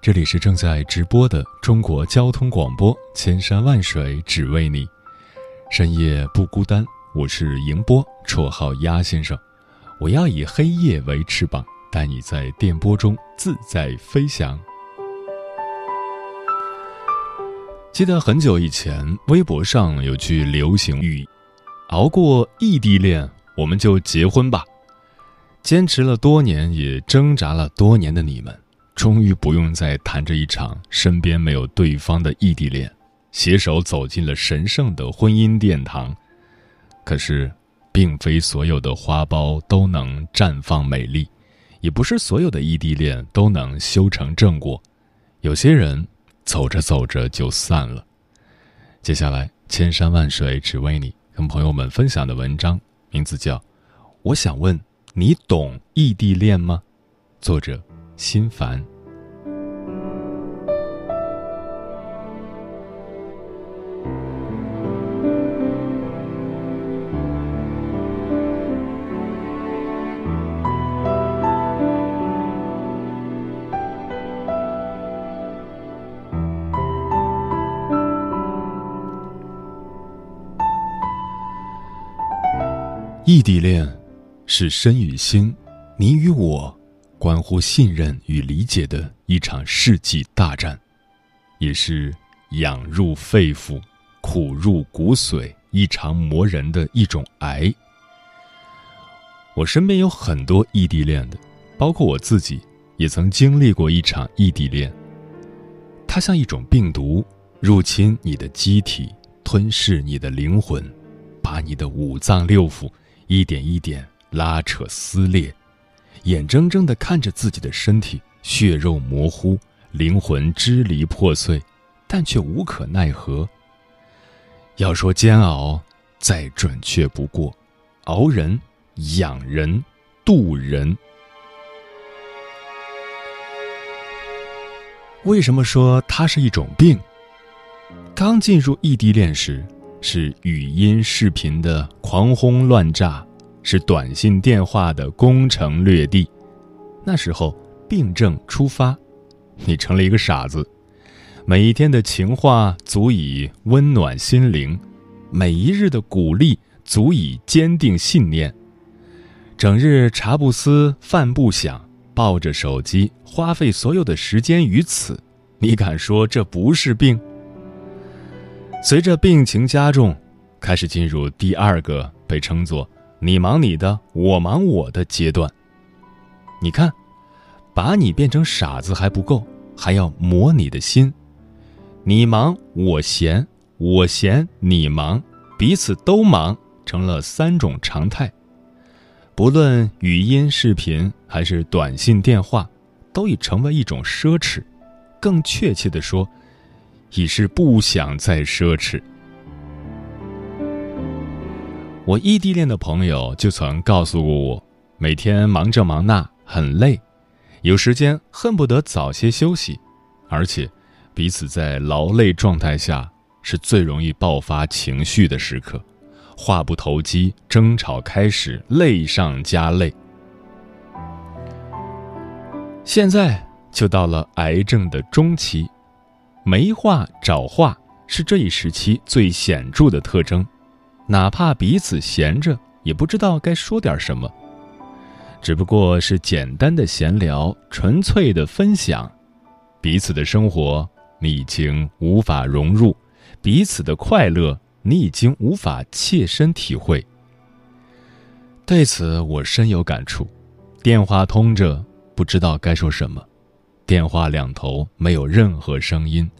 这里是正在直播的中国交通广播，千山万水只为你，深夜不孤单。我是迎波，绰号鸭先生。我要以黑夜为翅膀，带你在电波中自在飞翔。记得很久以前，微博上有句流行语：“熬过异地恋，我们就结婚吧。”坚持了多年，也挣扎了多年的你们。终于不用再谈着一场身边没有对方的异地恋，携手走进了神圣的婚姻殿堂。可是，并非所有的花苞都能绽放美丽，也不是所有的异地恋都能修成正果。有些人走着走着就散了。接下来，千山万水只为你，跟朋友们分享的文章名字叫《我想问你懂异地恋吗》，作者。心烦。异地恋是身与心，你与我。关乎信任与理解的一场世纪大战，也是养入肺腑、苦入骨髓、异常磨人的一种癌。我身边有很多异地恋的，包括我自己，也曾经历过一场异地恋。它像一种病毒，入侵你的机体，吞噬你的灵魂，把你的五脏六腑一点一点拉扯撕裂。眼睁睁地看着自己的身体血肉模糊，灵魂支离破碎，但却无可奈何。要说煎熬，再准确不过，熬人、养人、渡人。为什么说它是一种病？刚进入异地恋时，是语音、视频的狂轰乱炸。是短信电话的攻城略地，那时候病症初发，你成了一个傻子。每一天的情话足以温暖心灵，每一日的鼓励足以坚定信念。整日茶不思饭不想，抱着手机花费所有的时间于此，你敢说这不是病？随着病情加重，开始进入第二个被称作。你忙你的，我忙我的阶段。你看，把你变成傻子还不够，还要磨你的心。你忙我闲，我闲你忙，彼此都忙，成了三种常态。不论语音、视频还是短信、电话，都已成为一种奢侈。更确切的说，已是不想再奢侈。我异地恋的朋友就曾告诉过我，每天忙这忙那，很累，有时间恨不得早些休息，而且彼此在劳累状态下是最容易爆发情绪的时刻，话不投机，争吵开始，累上加累。现在就到了癌症的中期，没话找话是这一时期最显著的特征。哪怕彼此闲着，也不知道该说点什么。只不过是简单的闲聊，纯粹的分享，彼此的生活你已经无法融入，彼此的快乐你已经无法切身体会。对此我深有感触。电话通着，不知道该说什么，电话两头没有任何声音，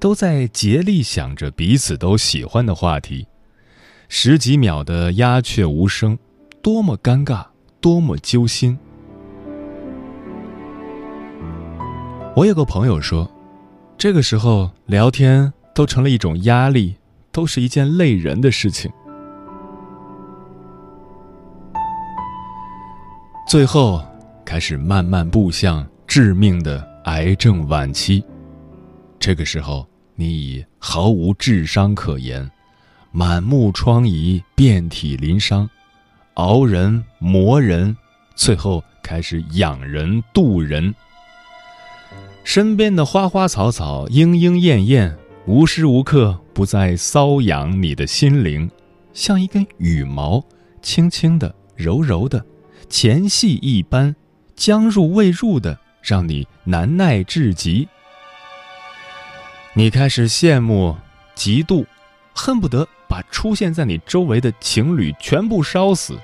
都在竭力想着彼此都喜欢的话题。十几秒的鸦雀无声，多么尴尬，多么揪心。我有个朋友说，这个时候聊天都成了一种压力，都是一件累人的事情。最后，开始慢慢步向致命的癌症晚期。这个时候，你已毫无智商可言，满目疮痍，遍体鳞伤，熬人磨人，最后开始养人渡人。身边的花花草草、莺莺燕燕，无时无刻不在搔痒你的心灵，像一根羽毛，轻轻的、柔柔的。前戏一般，将入未入的，让你难耐至极。你开始羡慕、嫉妒，恨不得把出现在你周围的情侣全部烧死。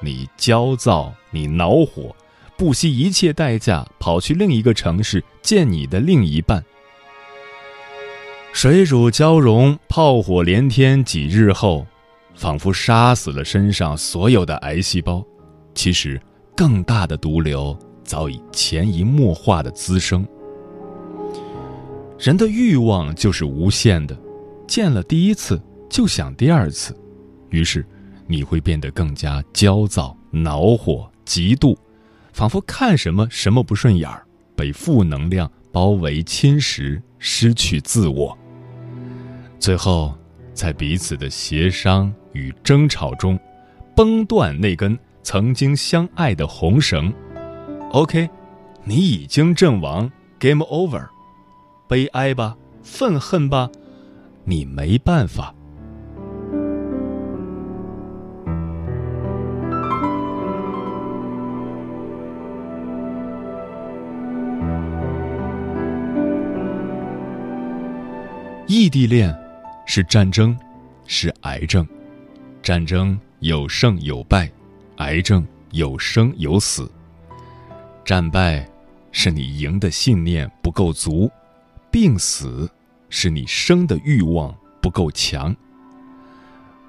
你焦躁，你恼火，不惜一切代价跑去另一个城市见你的另一半。水乳交融，炮火连天，几日后，仿佛杀死了身上所有的癌细胞。其实，更大的毒瘤早已潜移默化的滋生。人的欲望就是无限的，见了第一次就想第二次，于是你会变得更加焦躁、恼火、嫉妒，仿佛看什么什么不顺眼儿，被负能量包围侵蚀，失去自我。最后，在彼此的协商与争吵中，崩断那根。曾经相爱的红绳，OK，你已经阵亡，Game Over，悲哀吧，愤恨吧，你没办法。异地恋是战争，是癌症，战争有胜有败。癌症有生有死，战败是你赢的信念不够足，病死是你生的欲望不够强。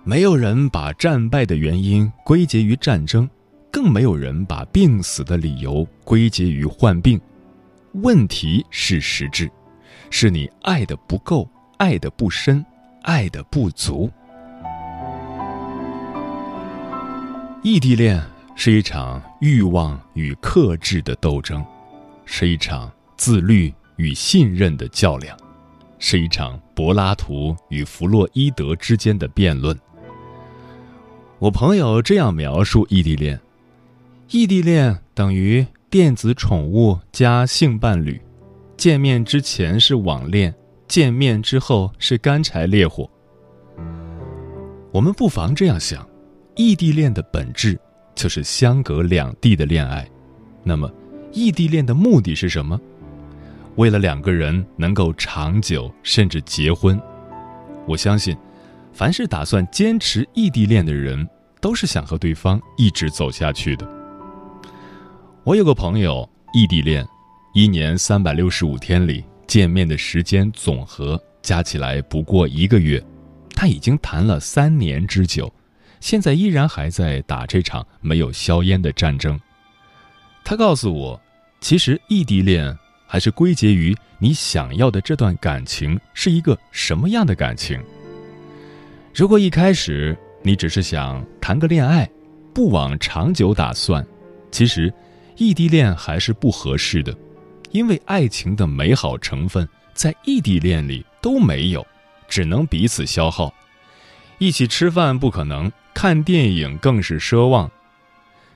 没有人把战败的原因归结于战争，更没有人把病死的理由归结于患病。问题是实质，是你爱的不够，爱的不深，爱的不足。异地恋是一场欲望与克制的斗争，是一场自律与信任的较量，是一场柏拉图与弗洛伊德之间的辩论。我朋友这样描述异地恋：异地恋等于电子宠物加性伴侣，见面之前是网恋，见面之后是干柴烈火。我们不妨这样想。异地恋的本质就是相隔两地的恋爱，那么，异地恋的目的是什么？为了两个人能够长久甚至结婚。我相信，凡是打算坚持异地恋的人，都是想和对方一直走下去的。我有个朋友，异地恋，一年三百六十五天里见面的时间总和加起来不过一个月，他已经谈了三年之久。现在依然还在打这场没有硝烟的战争。他告诉我，其实异地恋还是归结于你想要的这段感情是一个什么样的感情。如果一开始你只是想谈个恋爱，不往长久打算，其实异地恋还是不合适的，因为爱情的美好成分在异地恋里都没有，只能彼此消耗。一起吃饭不可能。看电影更是奢望，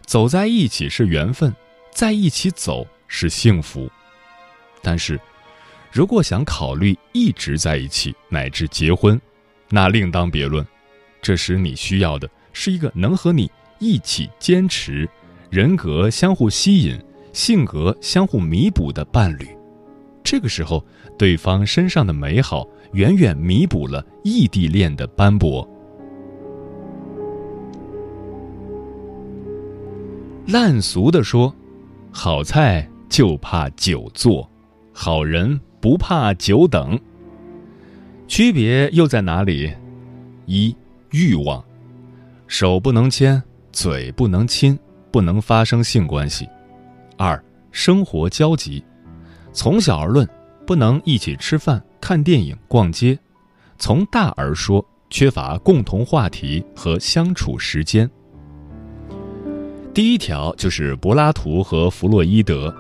走在一起是缘分，在一起走是幸福。但是，如果想考虑一直在一起乃至结婚，那另当别论。这时你需要的是一个能和你一起坚持、人格相互吸引、性格相互弥补的伴侣。这个时候，对方身上的美好远远弥补了异地恋的斑驳。烂俗的说，好菜就怕久做，好人不怕久等。区别又在哪里？一欲望，手不能牵，嘴不能亲，不能发生性关系。二生活交集，从小而论，不能一起吃饭、看电影、逛街。从大而说，缺乏共同话题和相处时间。第一条就是柏拉图和弗洛伊德。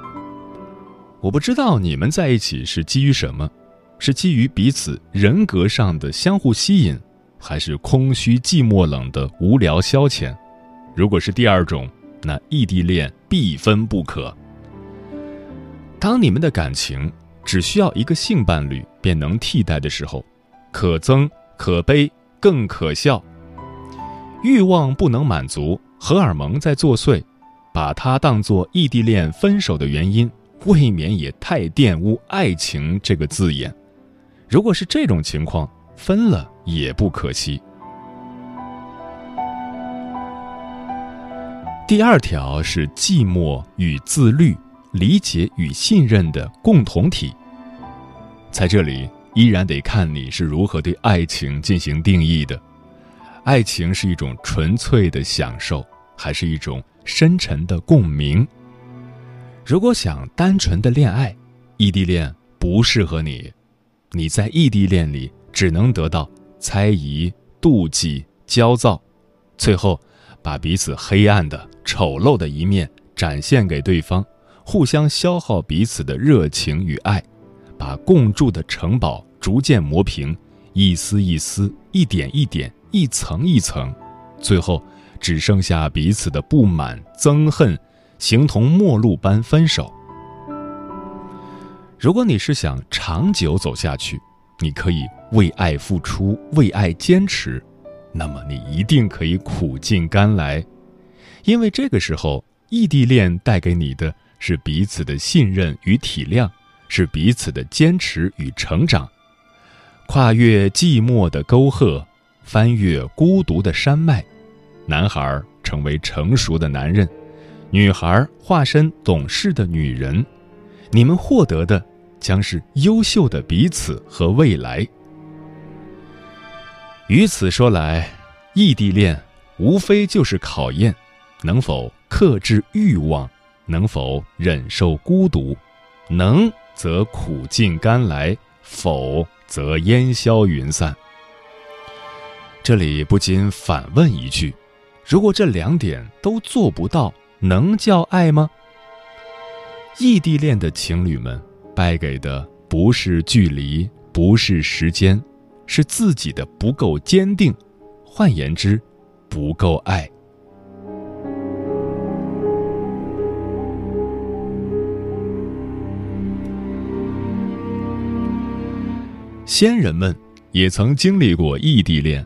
我不知道你们在一起是基于什么，是基于彼此人格上的相互吸引，还是空虚寂寞冷的无聊消遣？如果是第二种，那异地恋必分不可。当你们的感情只需要一个性伴侣便能替代的时候，可憎可悲更可笑。欲望不能满足，荷尔蒙在作祟，把它当作异地恋分手的原因。未免也太玷污“爱情”这个字眼。如果是这种情况，分了也不可惜。第二条是寂寞与自律、理解与信任的共同体。在这里，依然得看你是如何对爱情进行定义的。爱情是一种纯粹的享受，还是一种深沉的共鸣？如果想单纯的恋爱，异地恋不适合你。你在异地恋里只能得到猜疑、妒忌、焦躁，最后把彼此黑暗的、丑陋的一面展现给对方，互相消耗彼此的热情与爱，把共筑的城堡逐渐磨平，一丝一丝、一点一点、一层一层，最后只剩下彼此的不满、憎恨。形同陌路般分手。如果你是想长久走下去，你可以为爱付出，为爱坚持，那么你一定可以苦尽甘来，因为这个时候，异地恋带给你的是彼此的信任与体谅，是彼此的坚持与成长，跨越寂寞的沟壑，翻越孤独的山脉，男孩成为成熟的男人。女孩化身懂事的女人，你们获得的将是优秀的彼此和未来。于此说来，异地恋无非就是考验能否克制欲望，能否忍受孤独，能则苦尽甘来，否则烟消云散。这里不禁反问一句：如果这两点都做不到？能叫爱吗？异地恋的情侣们败给的不是距离，不是时间，是自己的不够坚定，换言之，不够爱。先人们也曾经历过异地恋。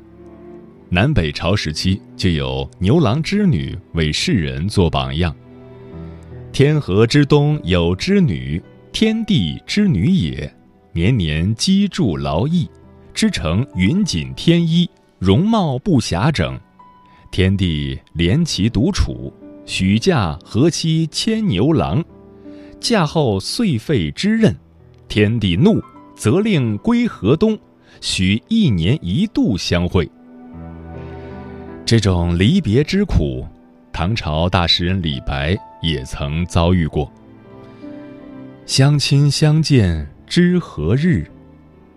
南北朝时期就有牛郎织女为世人做榜样。天河之东有织女，天地之女也，年年机杼劳役，织成云锦天衣，容貌不暇整。天帝怜其独处，许嫁河西牵牛郎。嫁后遂废之任，天帝怒，责令归河东，许一年一度相会。这种离别之苦，唐朝大诗人李白也曾遭遇过。相亲相见知何日？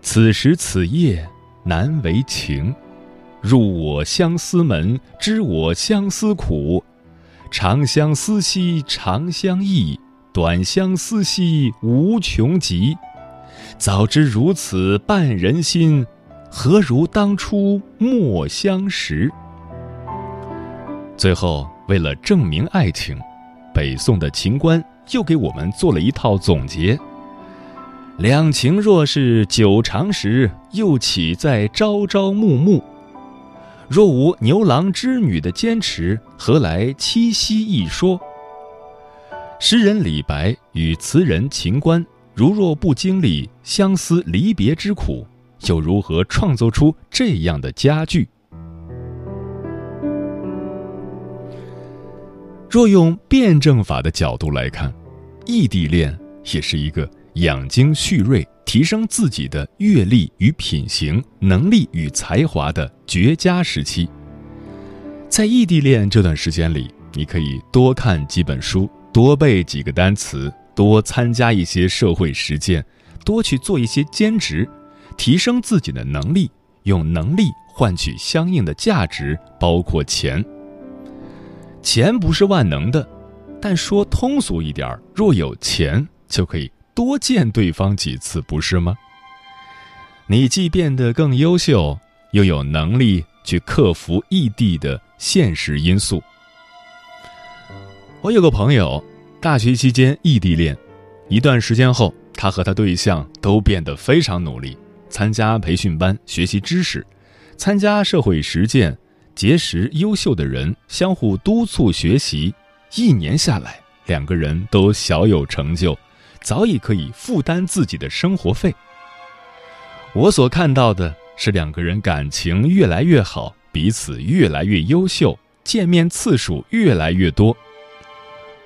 此时此夜难为情。入我相思门，知我相思苦。长相思兮长相忆，短相思兮无穷极。早知如此绊人心，何如当初莫相识？最后，为了证明爱情，北宋的秦观又给我们做了一套总结：两情若是久长时，又岂在朝朝暮暮？若无牛郎织女的坚持，何来七夕一说？诗人李白与词人秦观，如若不经历相思离别之苦，又如何创作出这样的佳句？若用辩证法的角度来看，异地恋也是一个养精蓄锐、提升自己的阅历与品行、能力与才华的绝佳时期。在异地恋这段时间里，你可以多看几本书，多背几个单词，多参加一些社会实践，多去做一些兼职，提升自己的能力，用能力换取相应的价值，包括钱。钱不是万能的，但说通俗一点若有钱就可以多见对方几次，不是吗？你既变得更优秀，又有能力去克服异地的现实因素。我有个朋友，大学期间异地恋，一段时间后，他和他对象都变得非常努力，参加培训班学习知识，参加社会实践，结识优秀的人，相互督促学习。一年下来，两个人都小有成就，早已可以负担自己的生活费。我所看到的是两个人感情越来越好，彼此越来越优秀，见面次数越来越多。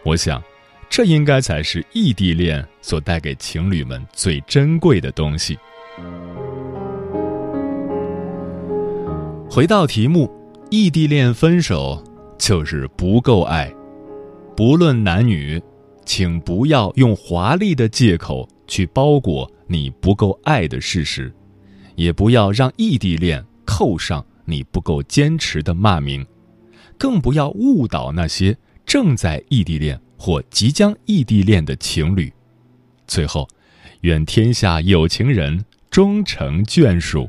我想，这应该才是异地恋所带给情侣们最珍贵的东西。回到题目，异地恋分手就是不够爱。不论男女，请不要用华丽的借口去包裹你不够爱的事实，也不要让异地恋扣上你不够坚持的骂名，更不要误导那些。正在异地恋或即将异地恋的情侣，最后，愿天下有情人终成眷属。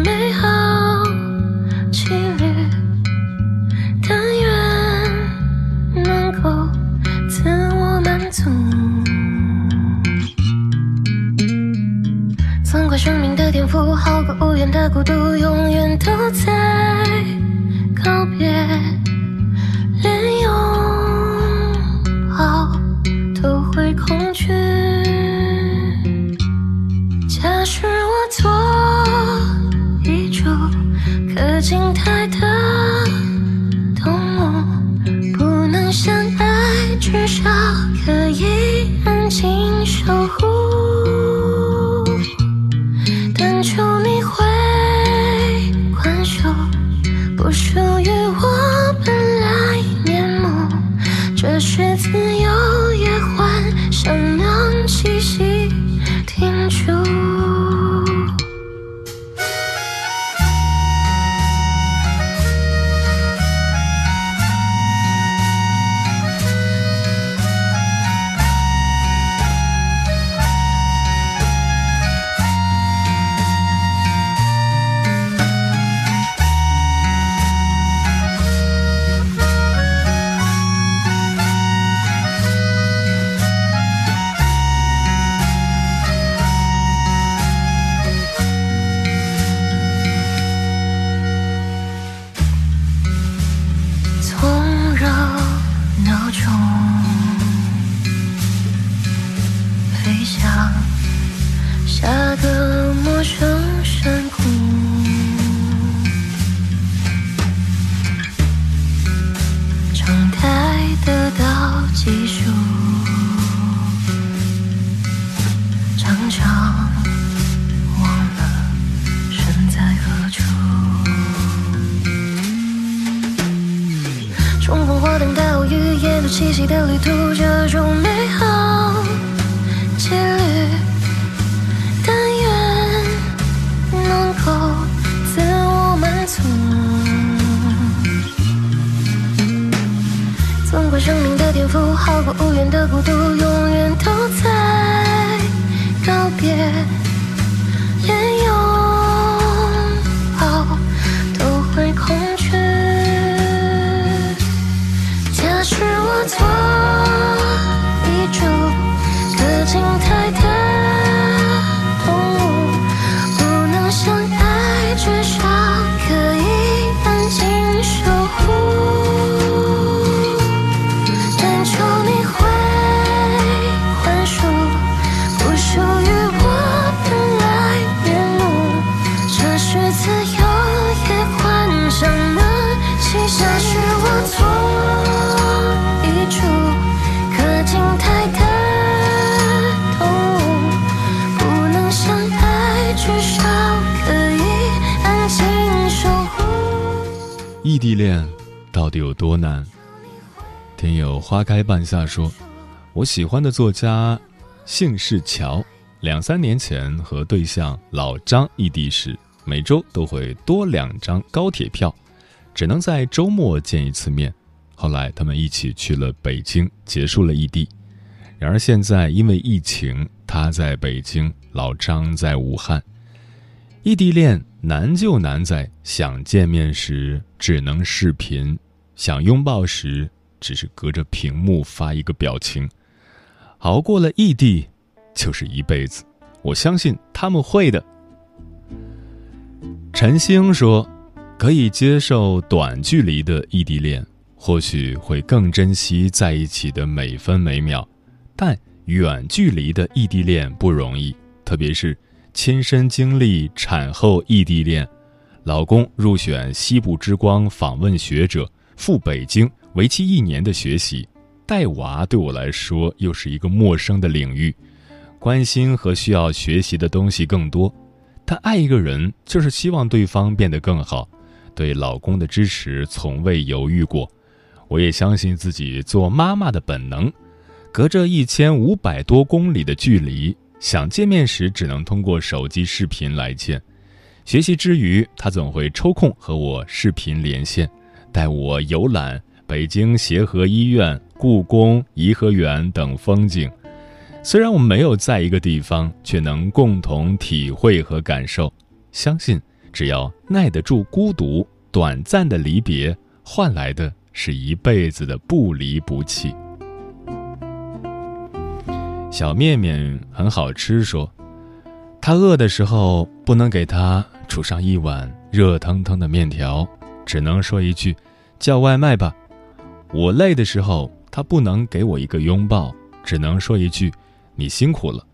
去。假使我做一只可敬的好过无缘的孤独，永远都在告别。异地恋到底有多难？听友花开半夏说，我喜欢的作家姓氏乔，两三年前和对象老张异地时，每周都会多两张高铁票，只能在周末见一次面。后来他们一起去了北京，结束了异地。然而现在因为疫情，他在北京，老张在武汉。异地恋难就难在想见面时只能视频，想拥抱时只是隔着屏幕发一个表情。熬过了异地，就是一辈子。我相信他们会的。陈星说：“可以接受短距离的异地恋，或许会更珍惜在一起的每分每秒，但远距离的异地恋不容易，特别是亲身经历产后异地恋。老公入选西部之光访问学者，赴北京为期一年的学习，带娃对我来说又是一个陌生的领域，关心和需要学习的东西更多。但爱一个人就是希望对方变得更好，对老公的支持从未犹豫过。我也相信自己做妈妈的本能。隔着一千五百多公里的距离，想见面时只能通过手机视频来见。学习之余，他总会抽空和我视频连线，带我游览北京协和医院、故宫、颐和园等风景。虽然我们没有在一个地方，却能共同体会和感受。相信只要耐得住孤独，短暂的离别换来的是一辈子的不离不弃。小面面很好吃，说他饿的时候不能给他煮上一碗热腾腾的面条，只能说一句“叫外卖吧”。我累的时候，他不能给我一个拥抱，只能说一句。你辛苦了，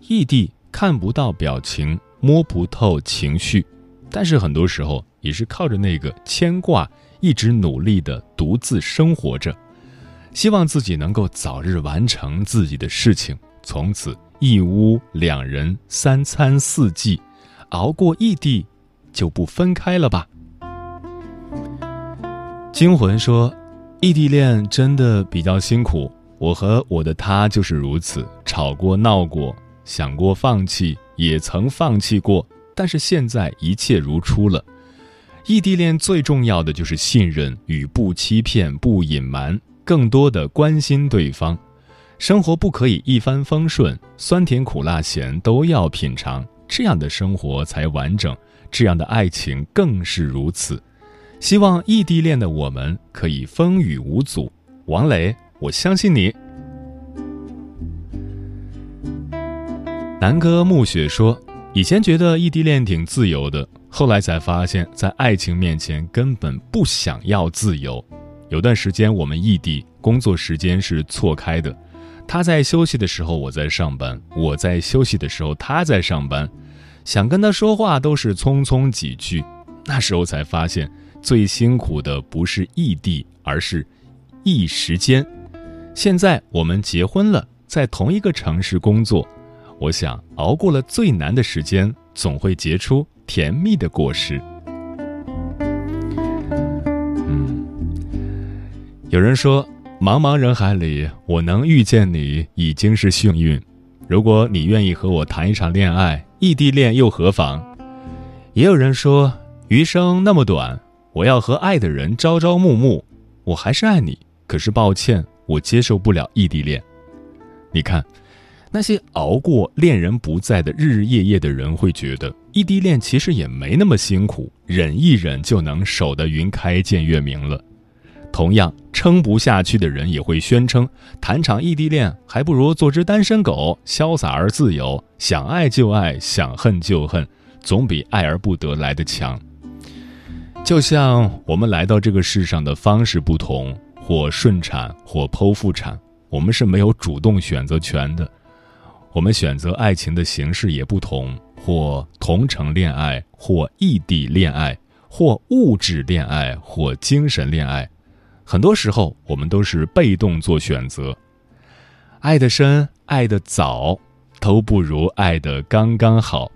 异地看不到表情，摸不透情绪，但是很多时候也是靠着那个牵挂，一直努力的独自生活着，希望自己能够早日完成自己的事情，从此一屋两人，三餐四季，熬过异地，就不分开了吧。惊魂说，异地恋真的比较辛苦。我和我的他就是如此，吵过、闹过，想过放弃，也曾放弃过，但是现在一切如初了。异地恋最重要的就是信任与不欺骗、不隐瞒，更多的关心对方。生活不可以一帆风顺，酸甜苦辣咸都要品尝，这样的生活才完整，这样的爱情更是如此。希望异地恋的我们可以风雨无阻。王磊。我相信你。南哥暮雪说：“以前觉得异地恋挺自由的，后来才发现，在爱情面前根本不想要自由。有段时间我们异地，工作时间是错开的，他在休息的时候我在上班，我在休息的时候他在上班，想跟他说话都是匆匆几句。那时候才发现，最辛苦的不是异地，而是异时间。”现在我们结婚了，在同一个城市工作，我想熬过了最难的时间，总会结出甜蜜的果实。嗯，有人说，茫茫人海里，我能遇见你已经是幸运。如果你愿意和我谈一场恋爱，异地恋又何妨？也有人说，余生那么短，我要和爱的人朝朝暮暮，我还是爱你，可是抱歉。我接受不了异地恋，你看，那些熬过恋人不在的日日夜夜的人，会觉得异地恋其实也没那么辛苦，忍一忍就能守得云开见月明了。同样，撑不下去的人也会宣称，谈场异地恋还不如做只单身狗，潇洒而自由，想爱就爱，想恨就恨，总比爱而不得来的强。就像我们来到这个世上的方式不同，或顺产，或剖腹产，我们是没有主动选择权的。我们选择爱情的形式也不同，或同城恋爱，或异地恋爱，或物质恋爱，或精神恋爱。很多时候，我们都是被动做选择，爱的深、爱的早，都不如爱的刚刚好。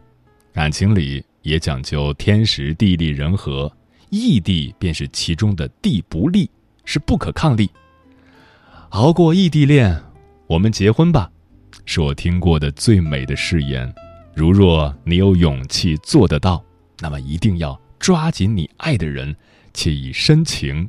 感情里也讲究天时地利人和，异地便是其中的地不利，是不可抗力。熬过异地恋，我们结婚吧，是我听过的最美的誓言。如若你有勇气做得到，那么一定要抓紧你爱的人，且以深情。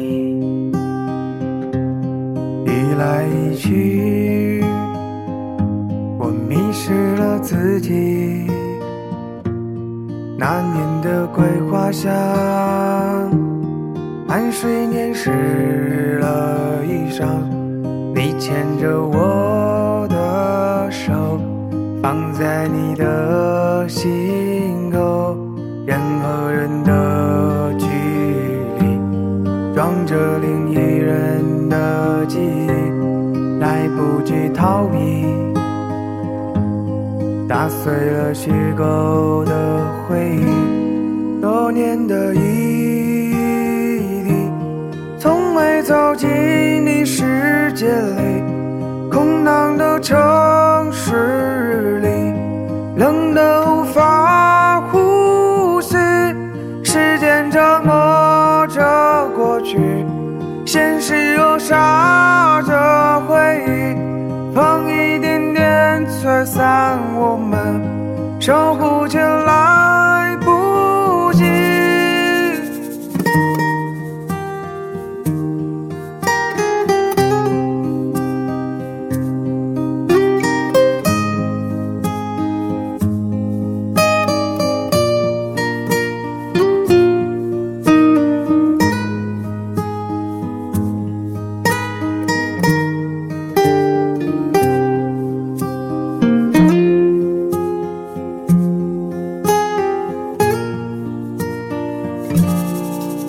来去，我迷失了自己。那年的桂花香，汗水粘湿了衣裳。你牵着我的手，放在你的心口，任何人的距离，装着另一人。不及逃避，打碎了虚构的回忆，多年的异地，从没走进你世界里，守护着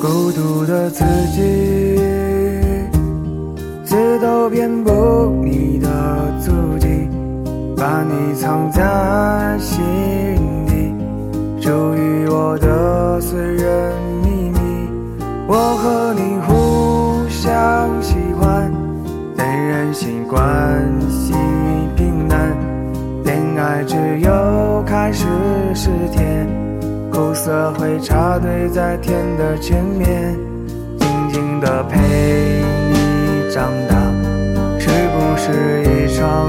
孤独的自己，字都遍布你的足迹，把你藏在心底，属于我的私人秘密。我和你互相喜欢，但人心关系平淡，恋爱只有开始是甜。苦涩会插队在天的前面，静静的陪你长大，是不是一场